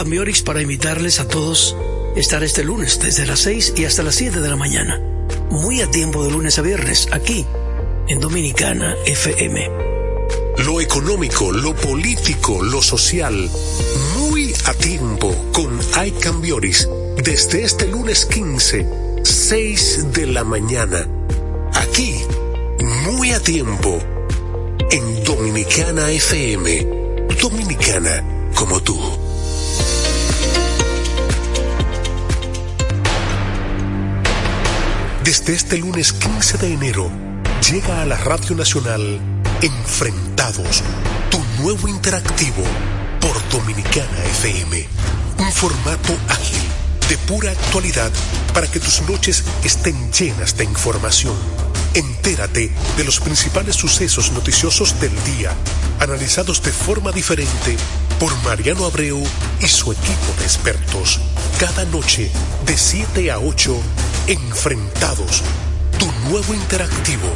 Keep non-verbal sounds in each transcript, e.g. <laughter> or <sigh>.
Ambiorix para invitarles a todos a estar este lunes desde las 6 y hasta las 7 de la mañana. Muy a tiempo de lunes a viernes, aquí en Dominicana FM. Lo económico, lo político, lo social, muy a tiempo con Ike Ambiorix desde este lunes 15, 6 de la mañana. Aquí, muy a tiempo en Dominicana FM. Dominicana como tú. Desde este lunes 15 de enero llega a la Radio Nacional Enfrentados, tu nuevo interactivo por Dominicana FM. Un formato ágil, de pura actualidad, para que tus noches estén llenas de información Entérate de los principales sucesos noticiosos del día, analizados de forma diferente por Mariano Abreu y su equipo de expertos. Cada noche, de 7 a 8, Enfrentados, tu nuevo interactivo.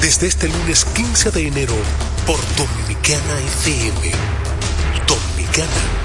Desde este lunes 15 de enero por Dominicana FM. Dominicana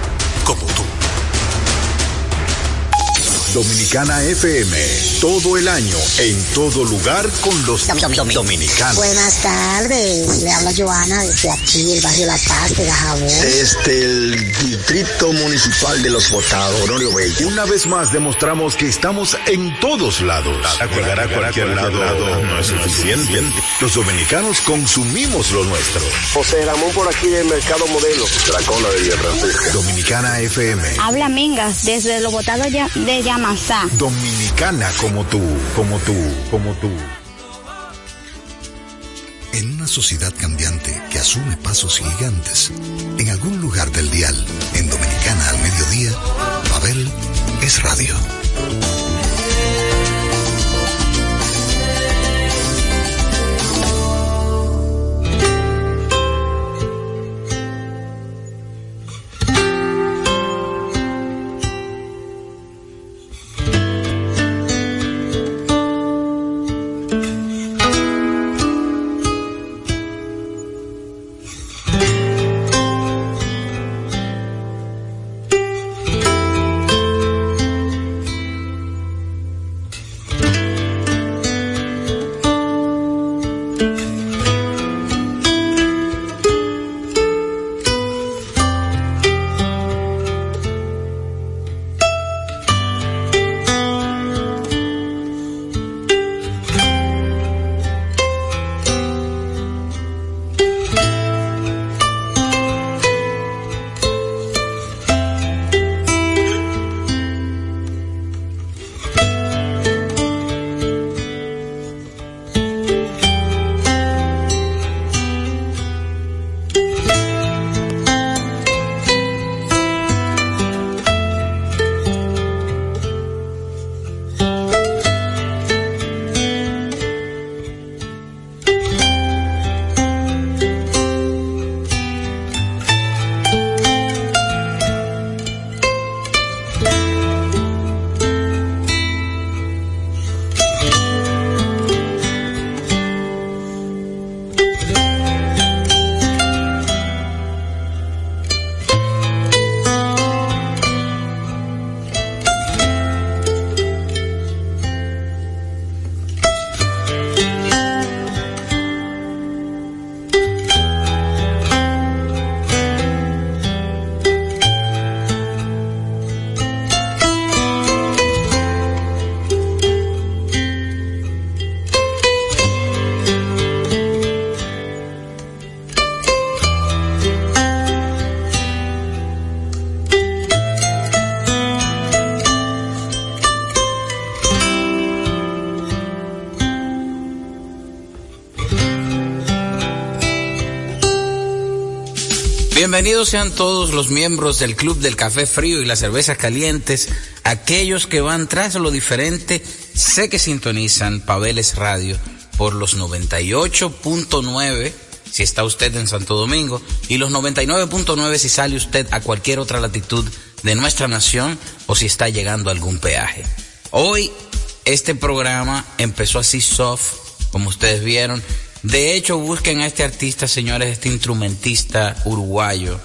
Dominicana FM, todo el año, en todo lugar con los dominicanos. Buenas tardes, le habla Joana desde aquí, el barrio La Paz de Gajabón. Desde el Distrito Municipal de Los Botados, Honorio Bello. Una vez más demostramos que estamos en todos lados. Llegar a cualquier lado no es suficiente. Los dominicanos consumimos lo nuestro. José Ramón por aquí del Mercado Modelo. Dracola de Villa Francisca. Dominicana FM. Habla Mingas desde Los Botados de Llama Dominicana como tú, como tú, como tú. En una sociedad cambiante que asume pasos gigantes, en algún lugar del dial, en Dominicana al mediodía, Babel es radio. Bienvenidos sean todos los miembros del Club del Café Frío y las Cervezas Calientes, aquellos que van tras lo diferente, sé que sintonizan Pabeles Radio por los 98.9 si está usted en Santo Domingo y los 99.9 si sale usted a cualquier otra latitud de nuestra nación o si está llegando a algún peaje. Hoy este programa empezó así soft, como ustedes vieron, de hecho, busquen a este artista, señores, este instrumentista uruguayo,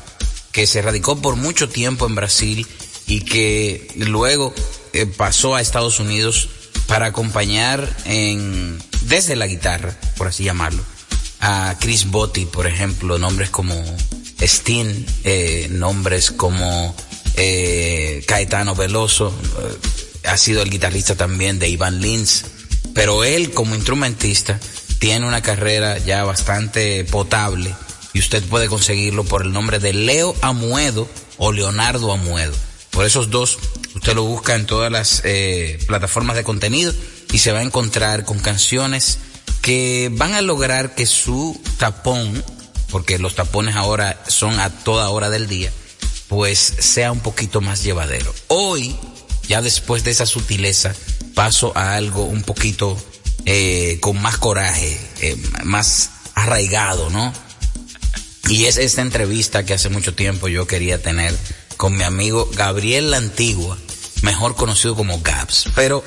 que se radicó por mucho tiempo en Brasil y que luego eh, pasó a Estados Unidos para acompañar en, desde la guitarra, por así llamarlo, a Chris Botti, por ejemplo, nombres como Steen, eh, nombres como eh, Caetano Veloso, ha sido el guitarrista también de Ivan Lins, pero él como instrumentista tiene una carrera ya bastante potable y usted puede conseguirlo por el nombre de Leo Amuedo o Leonardo Amuedo. Por esos dos, usted lo busca en todas las eh, plataformas de contenido y se va a encontrar con canciones que van a lograr que su tapón, porque los tapones ahora son a toda hora del día, pues sea un poquito más llevadero. Hoy, ya después de esa sutileza, paso a algo un poquito eh, con más coraje, eh, más arraigado, ¿no? Y es esta entrevista que hace mucho tiempo yo quería tener con mi amigo Gabriel La Antigua, mejor conocido como Gaps. Pero,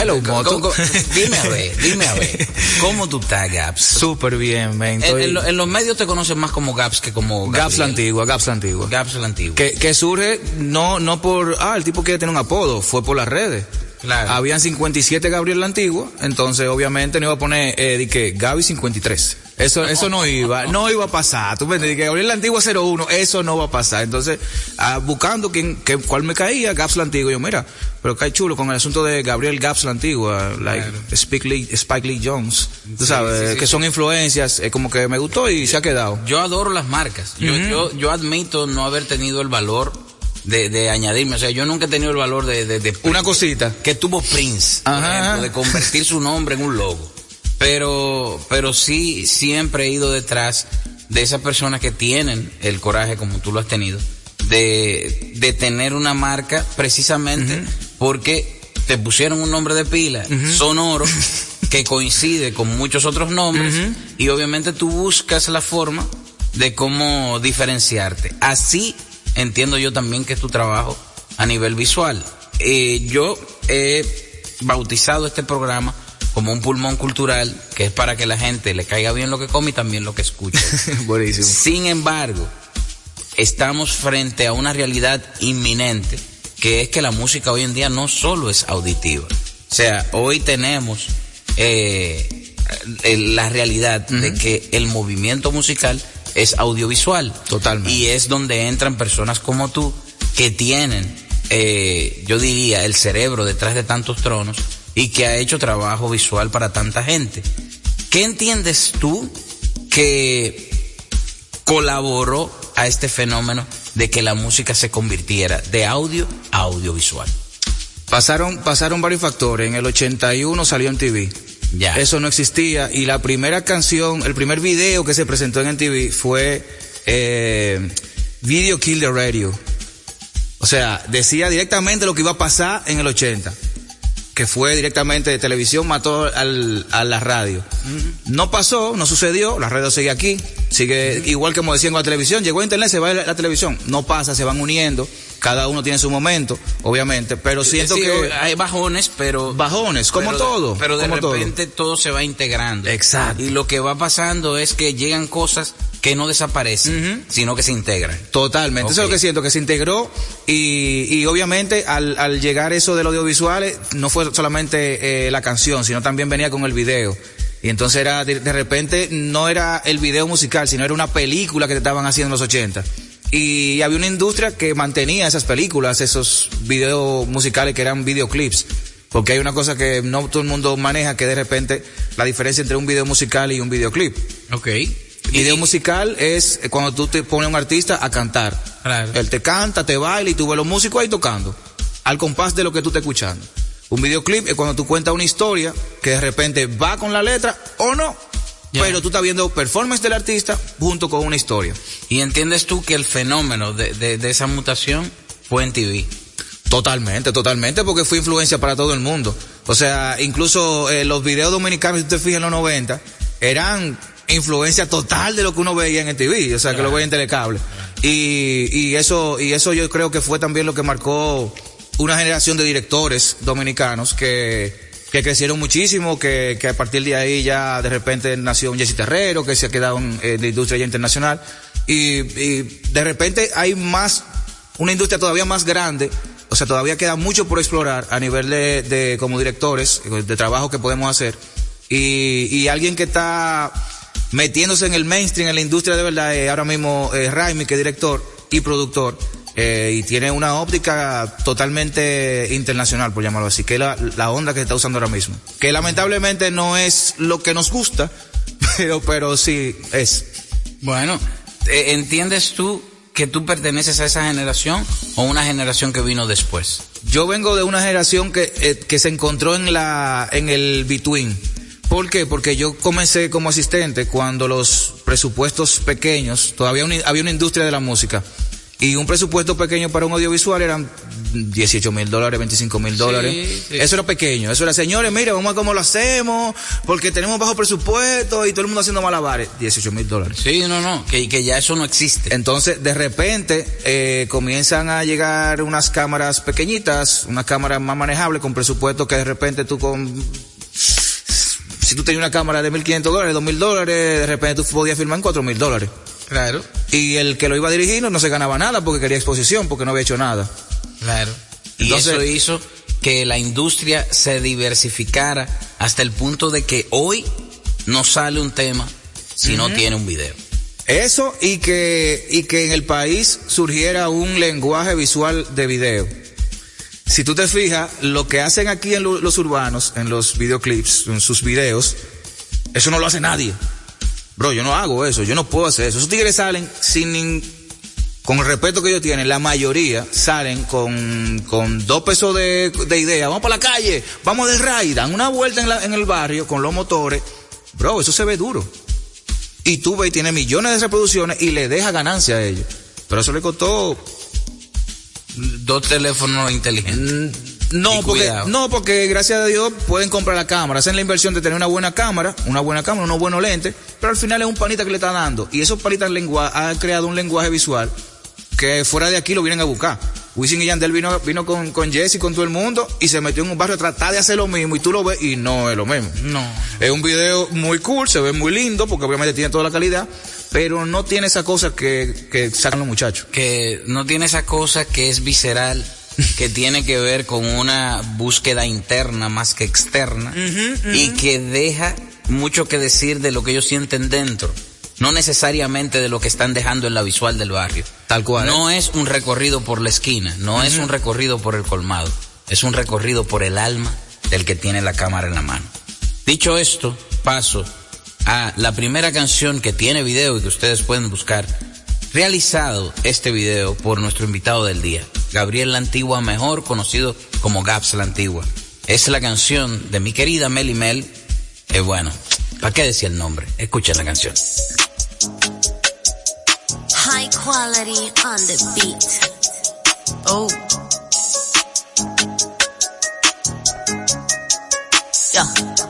hello, Moto. dime a ver, dime a ver, <laughs> ¿cómo tú estás, Gaps? Súper bien. En, en, los medios te conocen más como Gaps que como Gabriel. Gaps La Antigua, Gaps La Antigua. Gaps La Antigua. Que, que surge no, no por, ah, el tipo quiere tener un apodo, fue por las redes. Claro. Habían 57 Gabriel la Antigua, entonces obviamente no iba a poner eh, de que Gaby 53. Eso, eso no iba, no iba a pasar. Tú me que Gabriel la Antigua 01, eso no va a pasar. Entonces, ah, buscando quién, que, cuál me caía, Gaps la Antigua. Yo, mira, pero cae chulo con el asunto de Gabriel Gaps la Antigua, like Spike, Lee, Spike Lee Jones. Tú sabes, que son influencias, eh, como que me gustó y se ha quedado. Yo adoro las marcas. Yo, yo, yo admito no haber tenido el valor de, de, añadirme. O sea, yo nunca he tenido el valor de... de, de Una cosita. Que tuvo Prince, por ejemplo, de convertir su nombre en un logo. Pero, pero sí, siempre he ido detrás de esas personas que tienen el coraje, como tú lo has tenido, de, de tener una marca precisamente porque te pusieron un nombre de pila sonoro <laughs> que coincide con muchos otros nombres y obviamente tú buscas la forma de cómo diferenciarte. Así entiendo yo también que es tu trabajo a nivel visual. Eh, yo he bautizado este programa como un pulmón cultural, que es para que la gente le caiga bien lo que come y también lo que escucha. <laughs> Buenísimo. Sin embargo, estamos frente a una realidad inminente, que es que la música hoy en día no solo es auditiva. O sea, hoy tenemos eh, la realidad de que el movimiento musical es audiovisual. Totalmente. Y es donde entran personas como tú que tienen, eh, yo diría, el cerebro detrás de tantos tronos y que ha hecho trabajo visual para tanta gente. ¿Qué entiendes tú que colaboró a este fenómeno de que la música se convirtiera de audio a audiovisual? Pasaron, pasaron varios factores. En el 81 salió en TV. Ya. Eso no existía. Y la primera canción, el primer video que se presentó en TV fue eh, Video Kill the Radio. O sea, decía directamente lo que iba a pasar en el 80 que fue directamente de televisión, mató al, a la radio. No pasó, no sucedió, la radio sigue aquí, sigue igual que como decían con la televisión, llegó a internet, se va a la, televisión, no pasa, se van uniendo, cada uno tiene su momento, obviamente, pero siento que hay bajones, pero bajones, como todo, pero de repente todo. se va integrando. Exacto. Y lo que va pasando es que llegan cosas que no desaparecen, sino que se integran. Totalmente. Eso es lo que siento, que se integró y, y obviamente al, al llegar eso del audiovisual no fue solamente eh, la canción, sino también venía con el video. Y entonces era, de, de, repente, no era el video musical, sino era una película que te estaban haciendo en los 80. Y había una industria que mantenía esas películas, esos videos musicales que eran videoclips. Porque hay una cosa que no todo el mundo maneja, que de repente la diferencia entre un video musical y un videoclip. Ok. Video musical es cuando tú te pones a un artista a cantar. Claro. Él te canta, te baila y tú ves los músicos ahí tocando. Al compás de lo que tú estás escuchando. Un videoclip es cuando tú cuentas una historia que de repente va con la letra o no. Yeah. Pero tú estás viendo performance del artista junto con una historia. ¿Y entiendes tú que el fenómeno de, de, de esa mutación fue en TV? Totalmente, totalmente, porque fue influencia para todo el mundo. O sea, incluso eh, los videos dominicanos, si te fijas en los 90, eran influencia total de lo que uno veía en el TV, o sea, que lo veía en telecable. Y, y eso, y eso yo creo que fue también lo que marcó una generación de directores dominicanos que, que crecieron muchísimo, que, que a partir de ahí ya de repente nació un Jesse Terrero, que se ha quedado en, la industria ya internacional. y, de repente hay más, una industria todavía más grande, o sea, todavía queda mucho por explorar a nivel de, de como directores, de trabajo que podemos hacer, y, y alguien que está metiéndose en el mainstream, en la industria de verdad, eh, ahora mismo eh, Raimi, que es director y productor, eh, y tiene una óptica totalmente internacional, por llamarlo así, que es la, la onda que se está usando ahora mismo. Que lamentablemente no es lo que nos gusta, <laughs> pero, pero sí es. Bueno, ¿entiendes tú que tú perteneces a esa generación o una generación que vino después? Yo vengo de una generación que, eh, que se encontró en la, en el between. ¿Por qué? Porque yo comencé como asistente cuando los presupuestos pequeños, todavía había una industria de la música y un presupuesto pequeño para un audiovisual eran 18 mil dólares, 25 mil dólares. Eso era pequeño. Eso era, señores, mire, vamos a cómo lo hacemos, porque tenemos bajo presupuesto y todo el mundo haciendo malabares. 18 mil dólares. Sí, no, no, que, que ya eso no existe. Entonces, de repente, eh, comienzan a llegar unas cámaras pequeñitas, unas cámaras más manejables con presupuesto que de repente tú con si tú tenías una cámara de 1.500 dólares, 2.000 dólares, de repente tú podías filmar en 4.000 dólares. Claro. Y el que lo iba a dirigir no, se ganaba nada porque quería exposición, porque no había hecho nada. Claro. Y eso hizo que la industria se diversificara hasta el punto de que hoy no sale un tema si no tiene un video. Eso y que, y que en el país surgiera un lenguaje visual de video. Si tú te fijas, lo que hacen aquí en los urbanos, en los videoclips, en sus videos, eso no lo hace nadie. Bro, yo no hago eso, yo no puedo hacer eso. Esos tigres salen sin con el respeto que ellos tienen, la mayoría salen con, con dos pesos de, de idea. Vamos para la calle, vamos del raid, dan una vuelta en, en el barrio con los motores. Bro, eso se ve duro. Y tú ves, tiene millones de reproducciones y le deja ganancia a ellos. Pero eso le costó dos teléfonos inteligentes. No, porque, no, porque gracias a Dios pueden comprar la cámara, hacen la inversión de tener una buena cámara, una buena cámara, unos buenos lentes, pero al final es un panita que le está dando. Y esos panitas han creado un lenguaje visual que fuera de aquí lo vienen a buscar. Wisin y Yandel vino, vino con, con Jesse, con todo el mundo, y se metió en un barrio a tratar de hacer lo mismo, y tú lo ves, y no es lo mismo. No. Es un video muy cool, se ve muy lindo, porque obviamente tiene toda la calidad, pero no tiene esa cosa que, que sacan los muchachos. Que no tiene esa cosa que es visceral, que tiene que ver con una búsqueda interna más que externa y que deja mucho que decir de lo que ellos sienten dentro, no necesariamente de lo que están dejando en la visual del barrio. Tal cual. No ¿eh? es un recorrido por la esquina, no es un recorrido por el colmado, es un recorrido por el alma del que tiene la cámara en la mano. Dicho esto, paso a la primera canción que tiene video y que ustedes pueden buscar realizado este video por nuestro invitado del día, Gabriel La Antigua, mejor conocido como Gaps La Antigua. Es la canción de mi querida Meli Mel. Eh, bueno, ¿para qué decía el nombre? Escuchen la canción. High quality on the beat. Oh.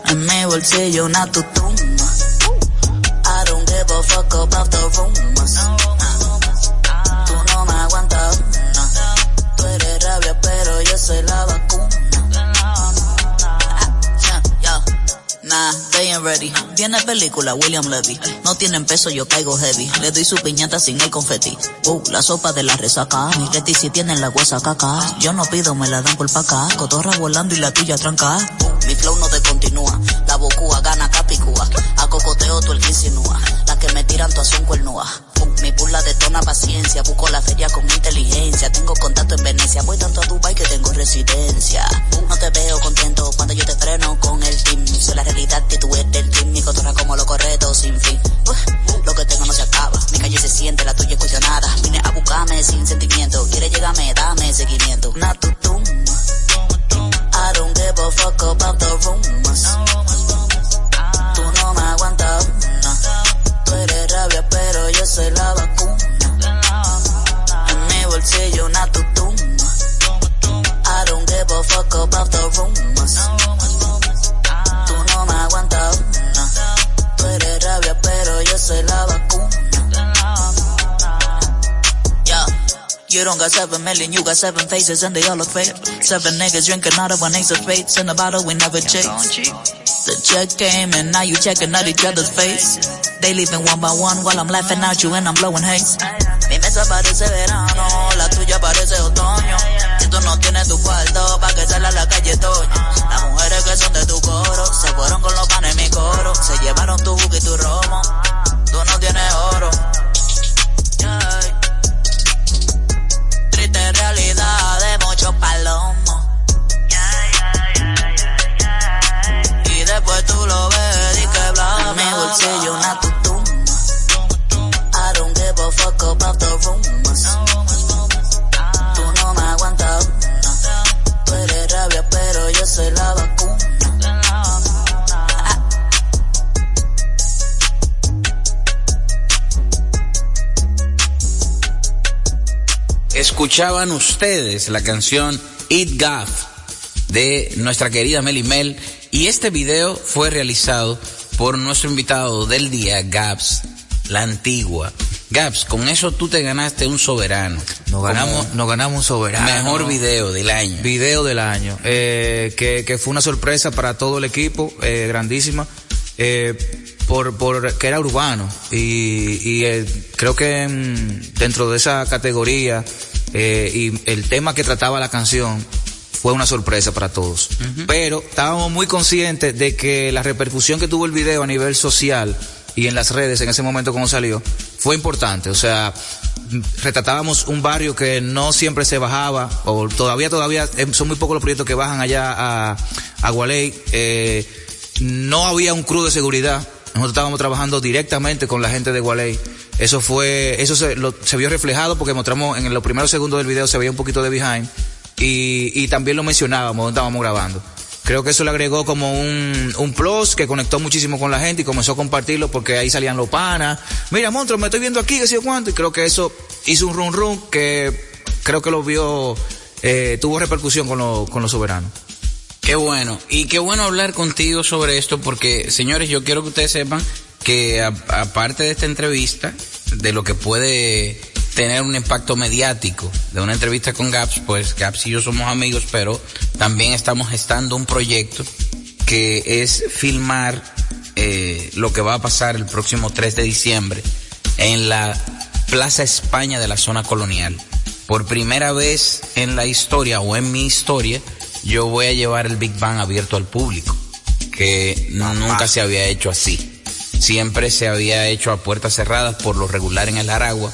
En mi bolsillo una tutuma. I don't give a fuck about the rumors. Soy la vacuna. Nah, they ain't ready. Tiene película, William Levy. No tienen peso, yo caigo heavy. Le doy su piñata sin el confeti. Uh, la sopa de la resaca. Mi Leti si tienen la huesa caca. Yo no pido, me la dan por acá. Cotorra volando y la tuya tranca. Uh, mi flow no te continúa. La bocúa gana capicúa. A cocoteo tú el que insinúa. La que me tiran tu son cuernúa. Mi pula detona paciencia, busco la feria con inteligencia. Tengo contacto en Venecia, voy tanto a Dubai que tengo residencia. No te veo contento cuando yo te freno con el team. Soy la realidad que tú eres del team. Mi cotorra como lo correcto sin fin. lo que tengo no se acaba. Mi calle se siente, la tuya es cuestionada. Vine a buscarme sin sentimiento. Quiere llegarme, dame seguimiento. Natutum. I don't give a fuck about the rumors. Tú no me aguantas rabia, pero yo soy la vacuna. En mi bolsillo una tutuma. I don't give a fuck about the rumors. Tú no me aguantas una. Tú eres rabia, pero yo soy la vacuna. You don't got seven million, you got seven faces and they all look fake. Seven niggas drinking out of one ace of in the bottle we never chase. The check came and now you checking out each other's face. They leaving one by one while I'm laughing at you and I'm blowing haze. Mi mesa parece verano, la tuya parece otoño. Si tú no tienes tu cuarto, pa' que salga a la calle Toño. Las mujeres que son de tu coro, se fueron con los panes en mi coro. Se llevaron tu buque y tu romo. Tú no tienes oro. Triste realidad de muchos palomos. Lo ves y que bla Mi bolsillo una tutuma. I don't give a fuck about the rumors. Tú no me aguantas una. Tú eres rabia, pero yo soy la vacuna. Escuchaban ustedes la canción Eat Gaff de nuestra querida Meli Mel y este video fue realizado por nuestro invitado del día, Gaps, la antigua. Gaps, con eso tú te ganaste un soberano. Nos ganamos, Como nos ganamos un soberano. Mejor video del año. Video del año. Eh, que, que fue una sorpresa para todo el equipo, eh, grandísima. Eh, por, por que era urbano y, y eh, creo que mm, dentro de esa categoría eh, y el tema que trataba la canción fue una sorpresa para todos. Pero estábamos muy conscientes de que la repercusión que tuvo el video a nivel social y en las redes en ese momento como salió fue importante. O sea, retratábamos un barrio que no siempre se bajaba, o todavía, todavía, eh, son muy pocos los proyectos que bajan allá a, a Gualey. Eh, no había un crew de seguridad. Nosotros estábamos trabajando directamente con la gente de Gualey. Eso fue, eso se, lo- se vio reflejado porque mostramos en los primeros segundos del video se veía un poquito de behind y, y también lo mencionábamos donde estábamos grabando. Creo que eso le agregó como un, un plus que conectó muchísimo con la gente y comenzó a compartirlo porque ahí salían los panas. Mira, monstruo, me estoy viendo aquí, que sé yo cuánto. Y creo que eso hizo un run run que creo que lo vio, eh, tuvo repercusión con, lo- con los soberanos. Qué bueno. Y qué bueno hablar contigo sobre esto porque, señores, yo quiero que ustedes sepan que aparte de esta entrevista, de lo que puede tener un impacto mediático de una entrevista con Gaps, pues Gaps y yo somos amigos, pero también estamos gestando un proyecto que es filmar eh, lo que va a pasar el próximo 3 de diciembre en la Plaza España de la zona colonial. Por primera vez en la historia o en mi historia, yo voy a llevar el Big Bang abierto al público, que nunca se había hecho así. Siempre se había hecho a puertas cerradas por lo regular en el Aragua.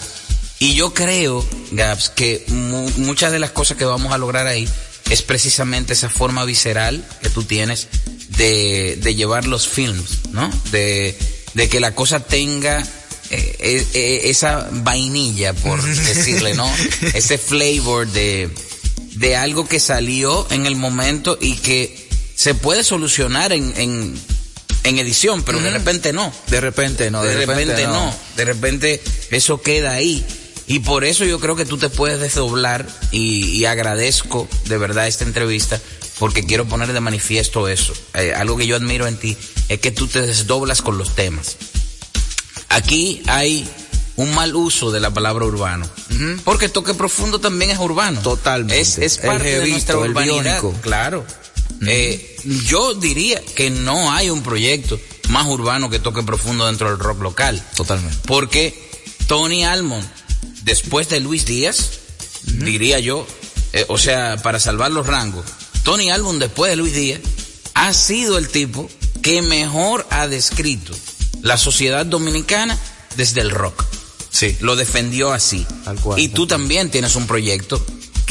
Y yo creo, Gaps, que mu- muchas de las cosas que vamos a lograr ahí es precisamente esa forma visceral que tú tienes de, de llevar los films, ¿no? De, de que la cosa tenga eh, eh, eh, esa vainilla, por <laughs> decirle, ¿no? Ese flavor de, de algo que salió en el momento y que se puede solucionar en, en, en edición, pero de repente no. De repente no, De, de, repente, no. De repente eso queda ahí. Y por eso yo creo que tú te puedes desdoblar y, y agradezco de verdad esta entrevista porque quiero poner de manifiesto eso. Eh, algo que yo admiro en ti es que tú te desdoblas con los temas. Aquí hay un mal uso de la palabra urbano. Porque toque profundo también es urbano. Totalmente. Es, es El parte de jevito, nuestra el urbanidad. Claro. Eh, yo diría que no hay un proyecto más urbano que toque profundo dentro del rock local. Totalmente. Porque Tony Almond, después de Luis Díaz, diría yo, eh, o sea, para salvar los rangos, Tony Almond después de Luis Díaz ha sido el tipo que mejor ha descrito la sociedad dominicana desde el rock. Sí. Lo defendió así. Tal cual, y tal tú también tienes un proyecto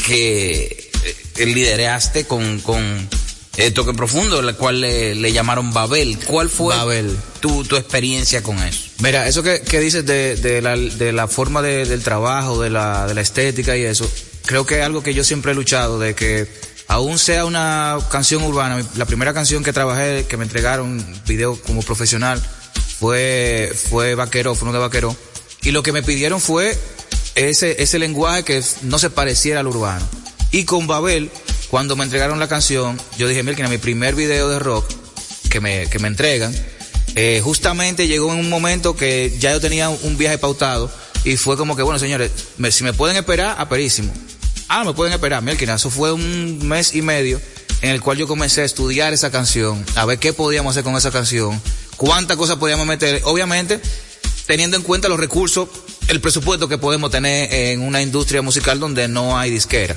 que eh, lideraste con, con eh, Toque Profundo, el cual le, le llamaron Babel. ¿Cuál fue Babel. Tu, tu experiencia con eso? Mira, eso que, que dices de, de, la, de la forma de- del trabajo, de la, de la estética y eso, creo que es algo que yo siempre he luchado, de que aún sea una canción urbana, la primera canción que trabajé, que me entregaron video como profesional, fue, fue Vaquero, fue uno de Vaquero, y lo que me pidieron fue ese, ese lenguaje que no se pareciera al urbano. Y con Babel, cuando me entregaron la canción, yo dije, mira, mi primer video de rock que me, que me entregan, eh, justamente llegó en un momento que ya yo tenía un viaje pautado y fue como que, bueno, señores, si me pueden esperar, aperísimo. Ah, me pueden esperar, Melkin, eso fue un mes y medio en el cual yo comencé a estudiar esa canción, a ver qué podíamos hacer con esa canción, cuántas cosas podíamos meter, obviamente teniendo en cuenta los recursos, el presupuesto que podemos tener en una industria musical donde no hay disquera.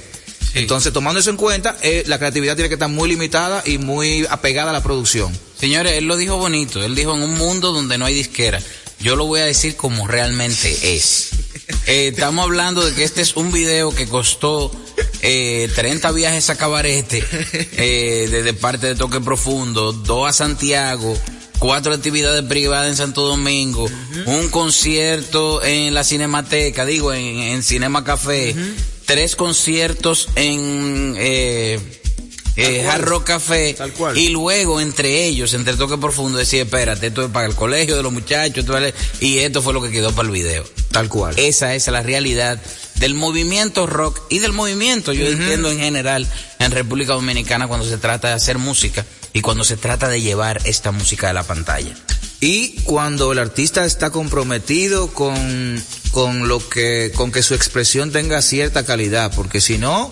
Entonces, tomando eso en cuenta, eh, la creatividad tiene que estar muy limitada y muy apegada a la producción. Señores, él lo dijo bonito, él dijo en un mundo donde no hay disquera. Yo lo voy a decir como realmente es. <laughs> Eh, estamos hablando de que este es un video que costó eh, 30 viajes a Cabarete eh, desde parte de Toque Profundo, dos a Santiago, cuatro actividades privadas en Santo Domingo, un concierto en la Cinemateca, digo, en, Cinema Café, tres conciertos en eh, eh, Hard Café, y luego entre ellos, entre Toque Profundo, decía, espérate, esto es para el colegio de los muchachos, y esto fue lo que quedó para el video. Tal cual. Esa es la realidad del movimiento rock y del movimiento, yo entiendo en general, en República Dominicana cuando se trata de hacer música y cuando se trata de llevar esta música a la pantalla. Y cuando el artista está comprometido con, con lo que, con que su expresión tenga cierta calidad, porque si no,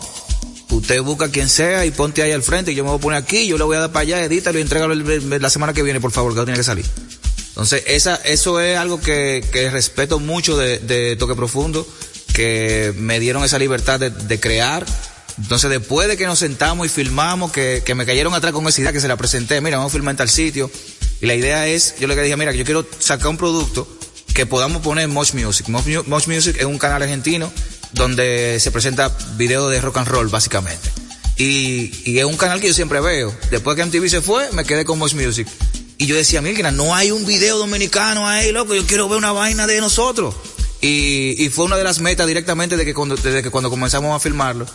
usted busca a quien sea y ponte ahí al frente y yo me voy a poner aquí, yo le voy a dar para allá, edítalo y entrégalo la semana que viene, por favor, que tiene que salir. Entonces, esa, eso es algo que, que respeto mucho de, de Toque Profundo, que me dieron esa libertad de, de crear entonces, después de que nos sentamos y filmamos, que, que me cayeron atrás con esa idea que se la presenté, mira, vamos a filmar en tal sitio. Y la idea es, yo le dije, mira, yo quiero sacar un producto que podamos poner en Mosh Music. Mosh, Music es un canal argentino donde se presenta video de rock and roll, básicamente. Y, y es un canal que yo siempre veo. Después que MTV se fue, me quedé con Mosh Music. Y yo decía, mira, no hay un video dominicano ahí, loco, yo quiero ver una vaina de nosotros. Y, y fue una de las metas directamente de desde que cuando comenzamos a filmarlo,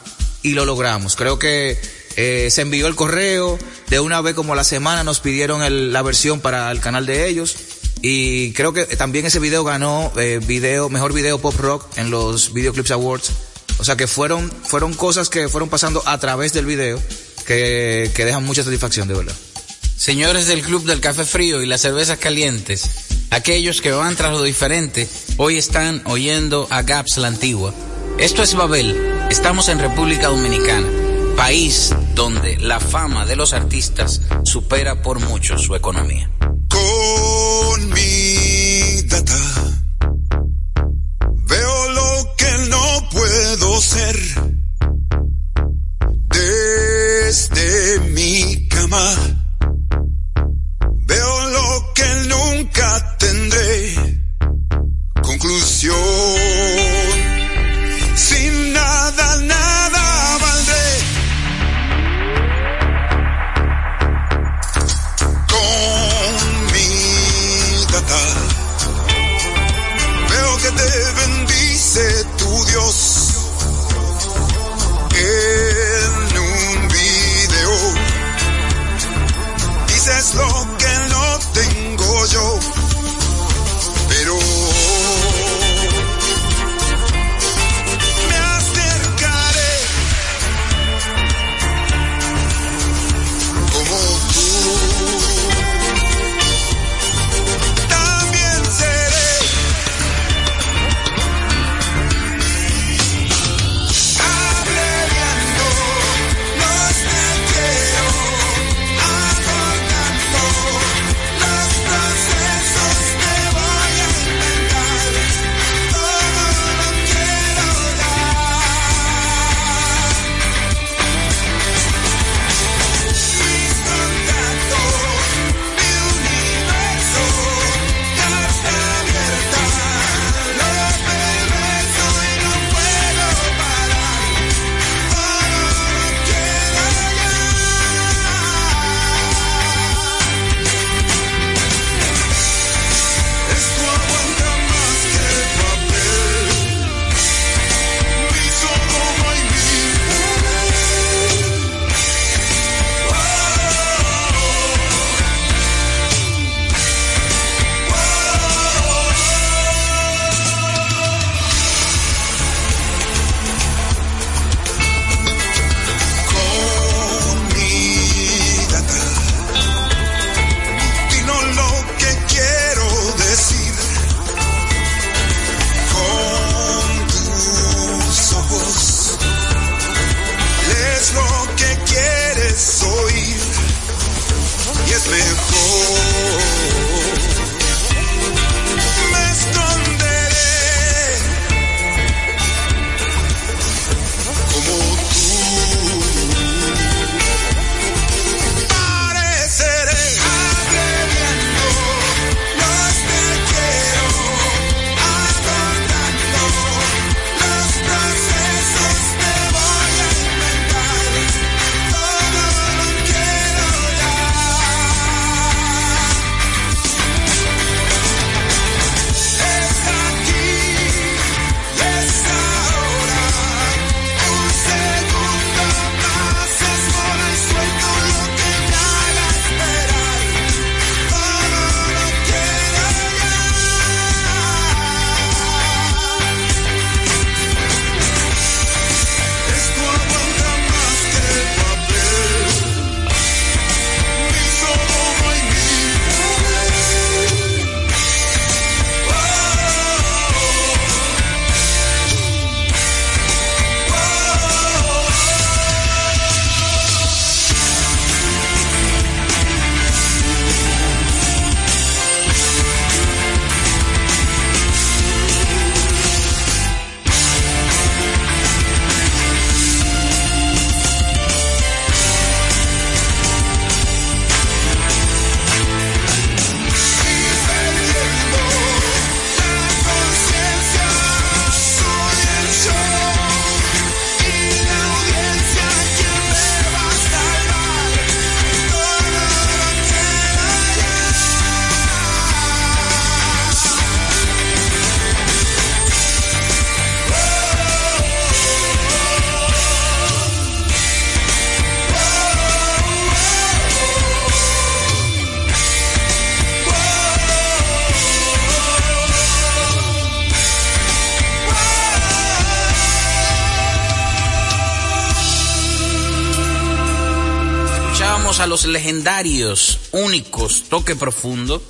y lo logramos. Creo que eh, se envió el correo, de una vez como la semana nos pidieron la versión para el canal de ellos y creo que también ese video ganó eh, video, mejor video pop rock en los Video Clips Awards. O sea que fueron, fueron cosas que fueron pasando a través del video que, que dejan mucha satisfacción, de verdad. Señores del Club del Café Frío y las Cervezas Calientes, aquellos que van tras lo diferente, hoy están oyendo a Gaps la Antigua esto es Babel. Estamos en República Dominicana, país donde la fama de los artistas supera por mucho su economía. Con mi data veo lo que no puedo ser. Desde mi cama legendarios, únicos, Toque Profundo.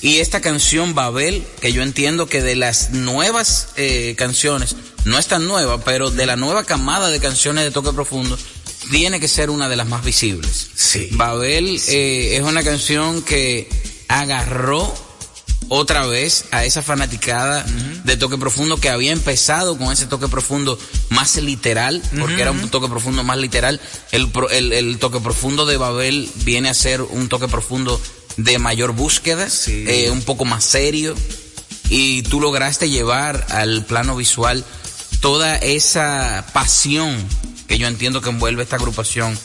Y esta canción Babel, que yo entiendo que de las nuevas eh, canciones, no es tan nueva, pero de la nueva camada de canciones de Toque Profundo, tiene que ser una de las más visibles. Sí. Babel eh, es una canción que agarró otra vez a esa fanaticada de toque profundo que había empezado con ese toque profundo más literal, porque era un toque profundo más literal. El, pro- el, el toque profundo de Babel viene a ser un toque profundo de mayor búsqueda, eh, un poco más serio, y tú lograste llevar al plano visual toda esa pasión que yo entiendo que envuelve esta agrupación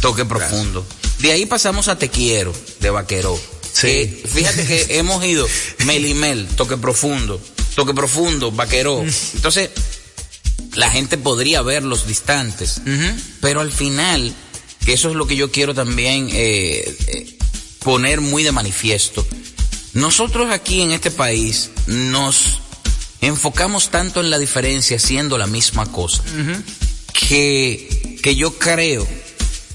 Toque Profundo. De ahí pasamos a Te Quiero, de Vaqueró. Que, fíjate que <laughs> hemos ido Melimel, Toque Profundo, Toque Profundo, Vaqueró. Entonces, la gente podría verlos distantes, pero al final, que eso es lo que yo quiero también eh, eh, poner muy de manifiesto, nosotros aquí en este país nos enfocamos tanto en la diferencia siendo la misma cosa, que, que yo creo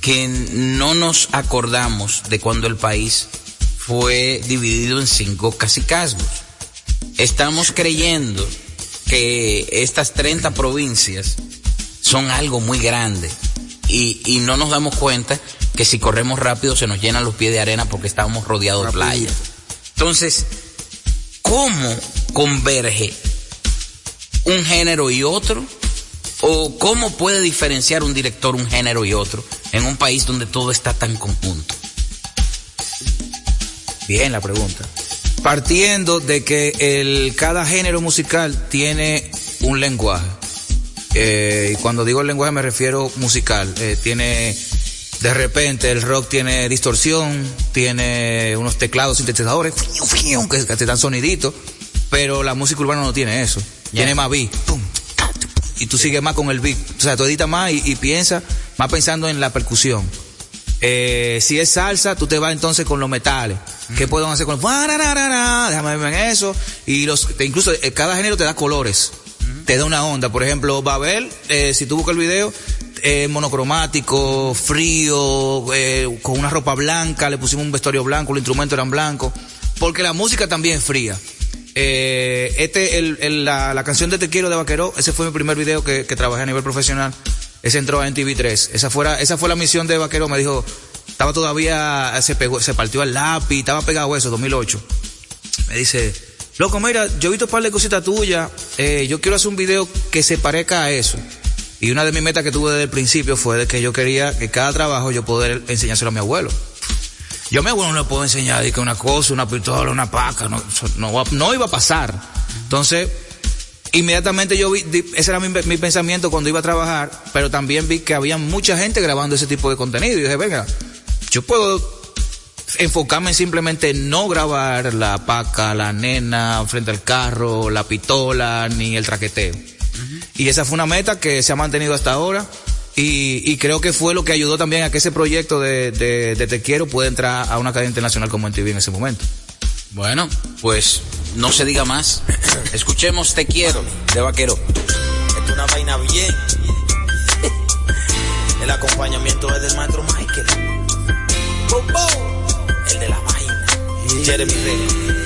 que no nos acordamos de cuando el país fue dividido en cinco cacicazgos. Estamos creyendo que estas 30 provincias son algo muy grande y, y no nos damos cuenta que si corremos rápido se nos llenan los pies de arena porque estábamos rodeados de playa. Entonces, ¿cómo converge un género y otro? ¿O cómo puede diferenciar un director un género y otro en un país donde todo está tan conjunto? Bien la pregunta. Partiendo de que el, cada género musical tiene un lenguaje. Eh, y cuando digo lenguaje me refiero musical. Eh, tiene, de repente el rock tiene distorsión, tiene unos teclados sintetizadores, que, que te dan soniditos, pero la música urbana no tiene eso. Tiene más beat. pum, y tú sigues más con el beat. O sea, tú editas más y, y piensas más pensando en la percusión. Eh, si es salsa, tú te vas entonces con los metales. ¿Qué pueden hacer con. Déjame verme en eso. Y los, incluso eh, cada género te da colores. Te da una onda. Por ejemplo, Babel, eh, si tú buscas el video, eh, monocromático, frío, eh, con una ropa blanca, le pusimos un vestuario blanco, los instrumentos eran blancos. Porque la música también es fría. Eh, este, el, el- la, la canción de Te Quiero de Vaqueró, ese fue mi primer video que, que trabajé a nivel profesional. Ese entró en TV3. Esa, fuera, esa fue la misión de Vaqueró. Me dijo, estaba todavía, se pegó, se partió el lápiz, estaba pegado eso, 2008. Me dice, loco, mira, yo he visto un par de cositas tuyas, eh, yo quiero hacer un video que se parezca a eso. Y una de mis metas que tuve desde el principio fue de que yo quería que cada trabajo yo poder enseñárselo a mi abuelo. Yo a mi abuelo no le puedo enseñar que una cosa, una pistola, una paca, no, no, no iba a pasar. Entonces, inmediatamente yo vi, ese era mi, mi pensamiento cuando iba a trabajar, pero también vi que había mucha gente grabando ese tipo de contenido. Y dije, venga, yo puedo enfocarme en simplemente no grabar la paca, la nena frente al carro, la pistola, ni el traqueteo. Y esa fue una meta que se ha mantenido hasta ahora. Y, y creo que fue lo que ayudó también a que ese proyecto de, de, de Te Quiero pueda entrar a una cadena internacional como MTV en ese momento. Bueno, pues no se diga más. Escuchemos Te Quiero de Vaquero. Es una vaina bien. El acompañamiento es del maestro Michael. El de la vaina. Jeremy Rey.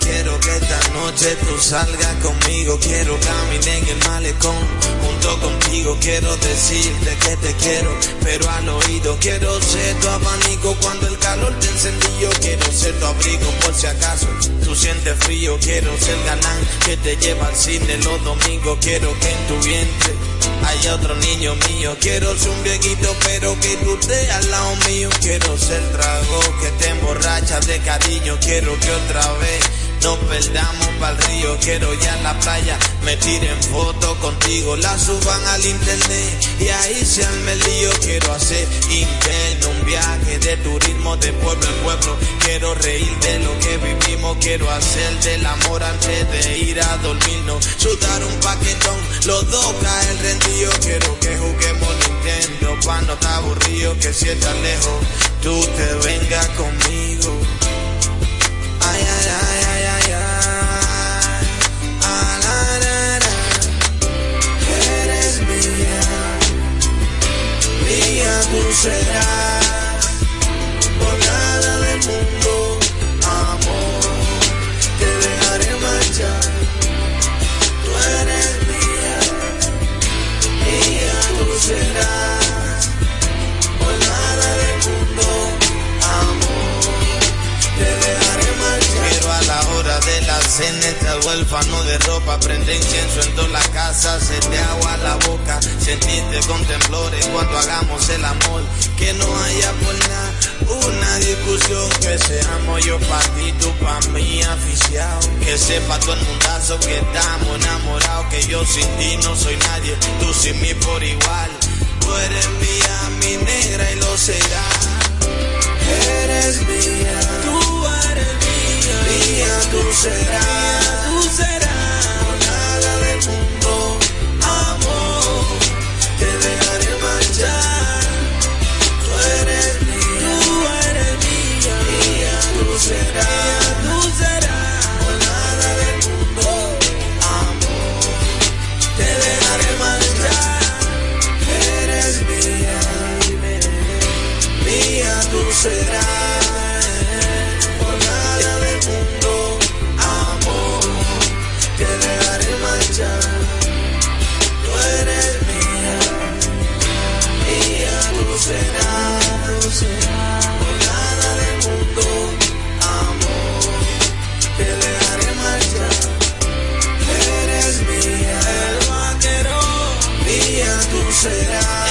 Quiero que esta noche tú salgas conmigo. Quiero caminar en el malecón junto contigo. Quiero decirte que te quiero, pero al oído quiero ser tu abanico cuando el calor te encendió. Quiero ser tu abrigo por si acaso tú sientes frío. Quiero ser galán que te lleva al cine los domingos. Quiero que en tu vientre haya otro niño mío. Quiero ser un viejito, pero que tú estés al lado mío. Quiero ser trago que te emborracha de cariño. Quiero que otra vez nos perdamos pa'l río. Quiero ya la playa me tiren fotos contigo. La suban al internet y ahí se arme el lío. Quiero hacer interno un viaje de turismo de pueblo en pueblo. Quiero reír de lo que vivimos. Quiero hacer del amor antes de ir a dormirnos. Sudar un paquetón, los dos caen rendidos. Quiero que juguemos Nintendo pa' no estar aburrido. Que si estás lejos, tú te vengas conmigo. Eres mía, mía. Cena estás huérfano de ropa, prende incienso en toda la casa, se te agua la boca, sentirte con temblores cuando hagamos el amor, que no haya por nada una discusión, que seamos yo pa' ti, tú pa' mí aficiado, que sepa todo el mundazo que estamos enamorados, que yo sin ti no soy nadie, tú sin mí por igual, tú eres mía, mi negra y lo serás. Eres mía, tú mía, tú serás, tú serás, nada del mundo, amor, te dejaré marchar. Tú eres mía, tú eres mía, mía tú serás, tú serás, nada del mundo, amor, te dejaré marchar. Eres mía, mía tú serás. Serás. Tú serás. Por nada del mundo, amor, te dejaré marchar. Eres mía, el vaquero, mía tú serás.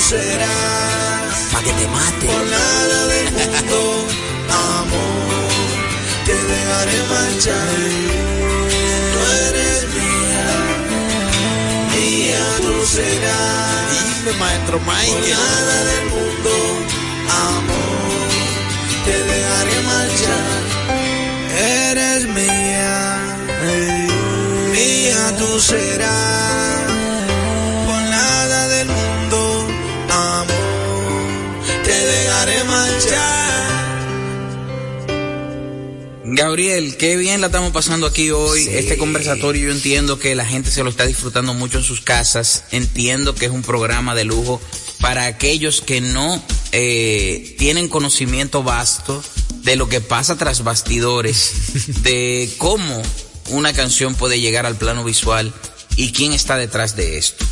Serás. Pa' que te mate. Por nada del mundo, amor, te dejaré marchar. Tú eres mía, mía tú serás. Dime, maestro Mike. Por nada del mundo, amor, te dejaré marchar. Eres mía, mía tú serás. Gabriel, qué bien la estamos pasando aquí hoy. Este conversatorio yo entiendo que la gente se lo está disfrutando mucho en sus casas. Entiendo que es un programa de lujo para aquellos que no eh, tienen conocimiento vasto de lo que pasa tras bastidores, <laughs> de cómo una canción puede llegar al plano visual y quién está detrás de esto.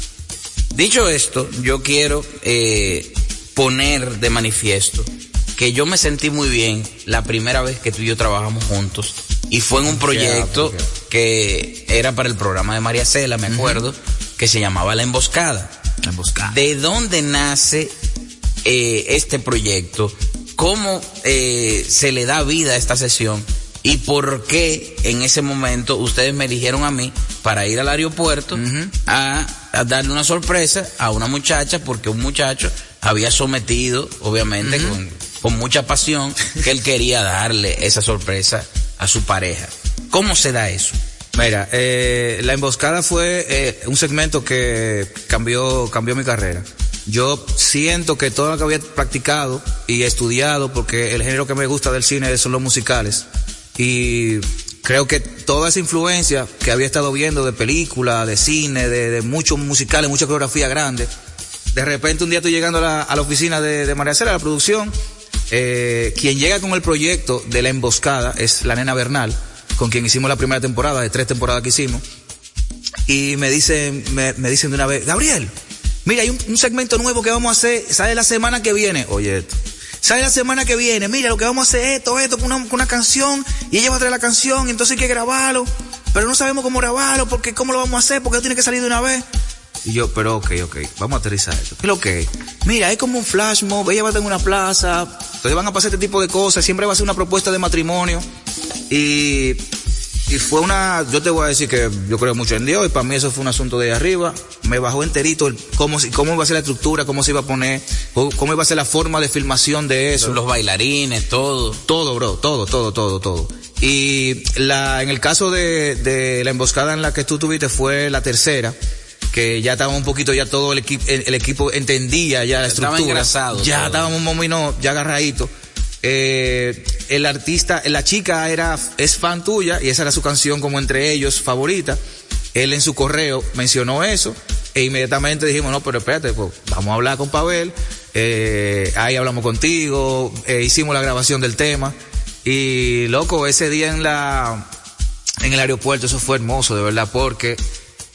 Dicho esto, yo quiero eh, poner de manifiesto que yo me sentí muy bien la primera vez que tú y yo trabajamos juntos y fue en un proyecto que era para el programa de María Cela, me acuerdo, que se llamaba La Emboscada. La emboscada. ¿De dónde nace eh, este proyecto? ¿Cómo eh, se le da vida a esta sesión? ¿Y por qué en ese momento ustedes me eligieron a mí para ir al aeropuerto a, a darle una sorpresa a una muchacha? Porque un muchacho había sometido, obviamente, con, con mucha pasión, que él quería darle esa sorpresa a su pareja. ¿Cómo se da eso? Mira, eh, la emboscada fue eh, un segmento que cambió, cambió mi carrera. Yo siento que todo lo que había practicado y estudiado, porque el género que me gusta del cine son los musicales, y creo que toda esa influencia que había estado viendo de película, de cine, de, muchos musicales, mucha coreografía grande, de repente un día estoy llegando a la, oficina de, de María Cela, a la producción, eh, quien llega con el proyecto de la emboscada es la nena Bernal, con quien hicimos la primera temporada, de tres temporadas que hicimos, y me dicen, me, me dicen de una vez, Gabriel, mira, hay un, segmento nuevo que vamos a hacer, sale la semana que viene, oye esto, sale la semana que viene, mira, lo que vamos a hacer es esto, esto, con una, una canción, y ella va a traer la canción, entonces hay que grabarlo, pero no sabemos cómo grabarlo, porque cómo lo vamos a hacer, porque tiene que salir de una vez. Y yo, pero ok, ok, vamos a aterrizar esto. ¿Qué es lo que es? Mira, es como un flash mob, ella va a tener una plaza, entonces van a pasar este tipo de cosas, siempre va a ser una propuesta de matrimonio. Y Y fue una, yo te voy a decir que yo creo mucho en Dios y para mí eso fue un asunto de arriba. Me bajó enterito el, cómo, cómo iba a ser la estructura, cómo se iba a poner, cómo iba a ser la forma de filmación de eso. Los bailarines, todo. Todo, bro, todo, todo, todo, todo. Y la, en el caso de, de la emboscada en la que tú tuviste fue la tercera que ya estaba un poquito, ya todo el equipo, el, equipo entendía ya la estructura. ya estábamos un menos ya agarraditos. Eh, el artista, la chica era, es fan tuya y esa era su canción como entre ellos favorita. Él en su correo mencionó eso e inmediatamente dijimos, no, pero espérate, pues vamos a hablar con Pavel, eh, ahí hablamos contigo, eh, hicimos la grabación del tema y loco, ese día en la, en el aeropuerto eso fue hermoso, de verdad, porque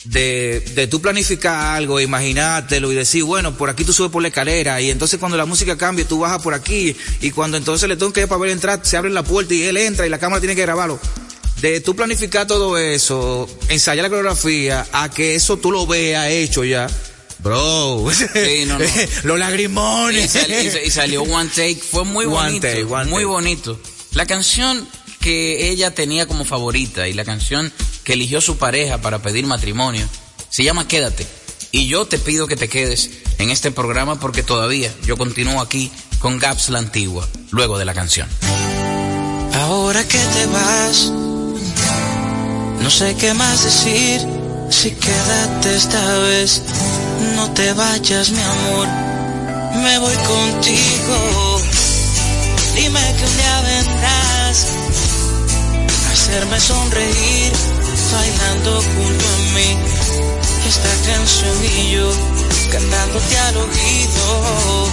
de, de tú planificar algo, imaginártelo y decir, bueno, por aquí tú subes por la escalera y entonces cuando la música cambie tú bajas por aquí y cuando entonces le tengo que ir para ver entrar, se abre la puerta y él entra y la cámara tiene que grabarlo. De tú planificar todo eso, ensayar la coreografía, a que eso tú lo veas hecho ya. Bro, <laughs> los lagrimones. Y, salió One Take, fue muy bonito. muy bonito. La canción que ella tenía como favorita y la canción que eligió su pareja para pedir matrimonio se llama Quédate. Y yo te pido que te quedes en este programa porque todavía yo continúo aquí con Gaps la Antigua, luego de la canción. Ahora que te vas, no sé qué más decir. Si quédate esta vez, no te vayas, mi amor. Me voy contigo. Dime que un día vendrás a hacerme sonreír bailando junto a mí. Esta canción y yo cantándote al oído.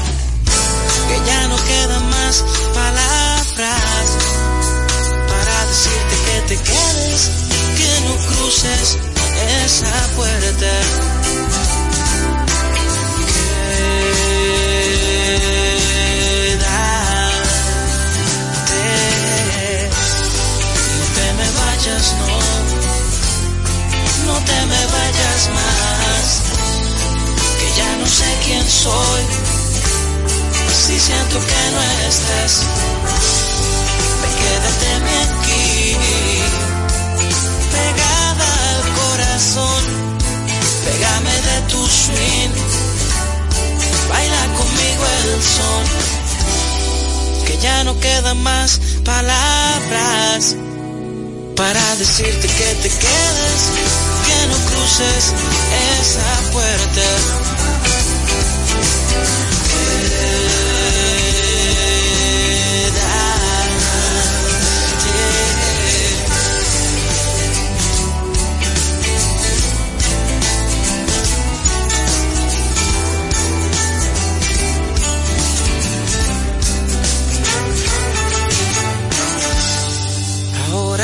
Que ya no quedan más palabras para decirte que te quedes que no cruces esa puerta. Quédate no te me vayas no no te me vayas más, que ya no sé quién soy, si siento que no estás, me quédate aquí, pegada al corazón, pégame de tu swing, baila conmigo el son, que ya no quedan más palabras para decirte que te quedes, que no cruces esa puerta.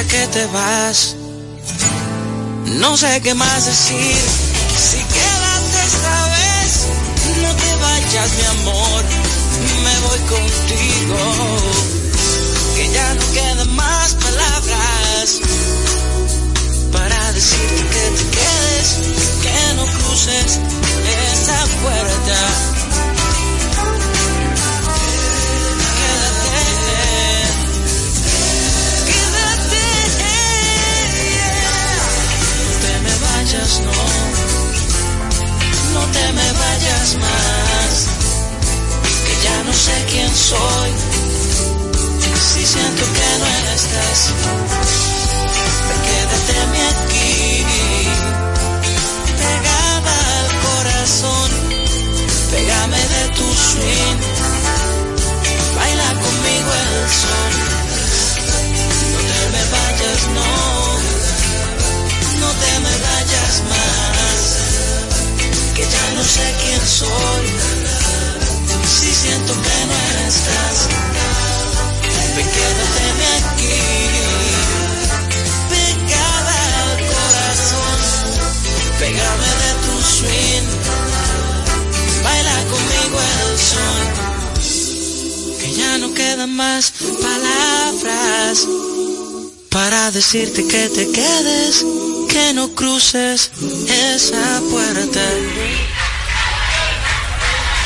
que te vas. No sé qué más decir. Si quédate esta vez, no te vayas, mi amor. Me voy contigo. Que ya no quedan más palabras para decirte que te quedes, que no cruces esa puerta. No, no te me vayas más, que ya no sé quién soy, si siento que no estás, quédate aquí, pegada al corazón, pégame de tu swing, baila conmigo el sol, no te me vayas, no no te me vayas más, que ya no sé quién soy, si siento que no estás, ven quédate aquí, pegada al corazón, pégame de tu swing, baila conmigo el son, que ya no quedan más palabras para decirte que te quedes que no cruces esa puerta.